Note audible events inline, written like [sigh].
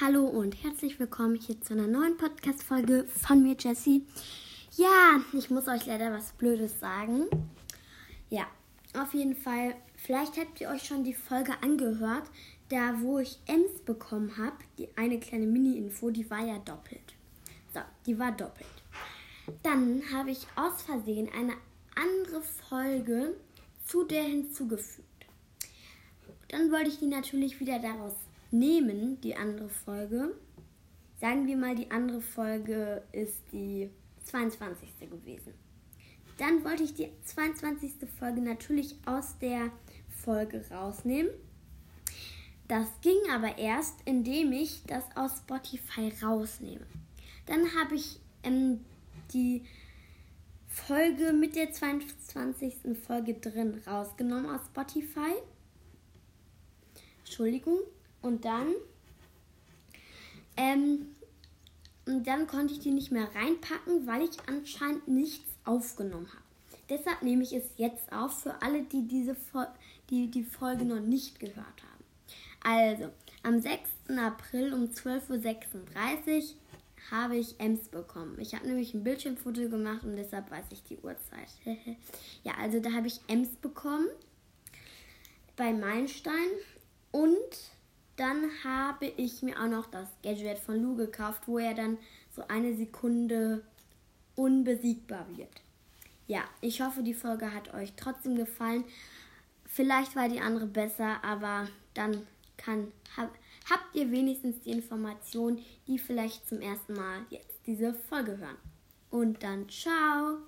Hallo und herzlich willkommen hier zu einer neuen Podcast-Folge von mir, Jessie. Ja, ich muss euch leider was Blödes sagen. Ja, auf jeden Fall, vielleicht habt ihr euch schon die Folge angehört, da wo ich Ems bekommen habe. Die eine kleine Mini-Info, die war ja doppelt. So, die war doppelt. Dann habe ich aus Versehen eine andere Folge zu der hinzugefügt. Dann wollte ich die natürlich wieder daraus nehmen, die andere Folge. Sagen wir mal, die andere Folge ist die 22. gewesen. Dann wollte ich die 22. Folge natürlich aus der Folge rausnehmen. Das ging aber erst, indem ich das aus Spotify rausnehme. Dann habe ich ähm, die Folge mit der 22. Folge drin rausgenommen aus Spotify. Entschuldigung. Und dann, ähm, und dann konnte ich die nicht mehr reinpacken, weil ich anscheinend nichts aufgenommen habe. Deshalb nehme ich es jetzt auf für alle, die diese Fol die, die Folge noch nicht gehört haben. Also, am 6. April um 12.36 Uhr habe ich Ems bekommen. Ich habe nämlich ein Bildschirmfoto gemacht und deshalb weiß ich die Uhrzeit. [laughs] ja, also da habe ich Ems bekommen bei Meilenstein und dann habe ich mir auch noch das Gadget von Lou gekauft, wo er dann so eine Sekunde unbesiegbar wird. Ja, ich hoffe, die Folge hat euch trotzdem gefallen. Vielleicht war die andere besser, aber dann kann, hab, habt ihr wenigstens die Information, die vielleicht zum ersten Mal jetzt diese Folge hören. Und dann ciao!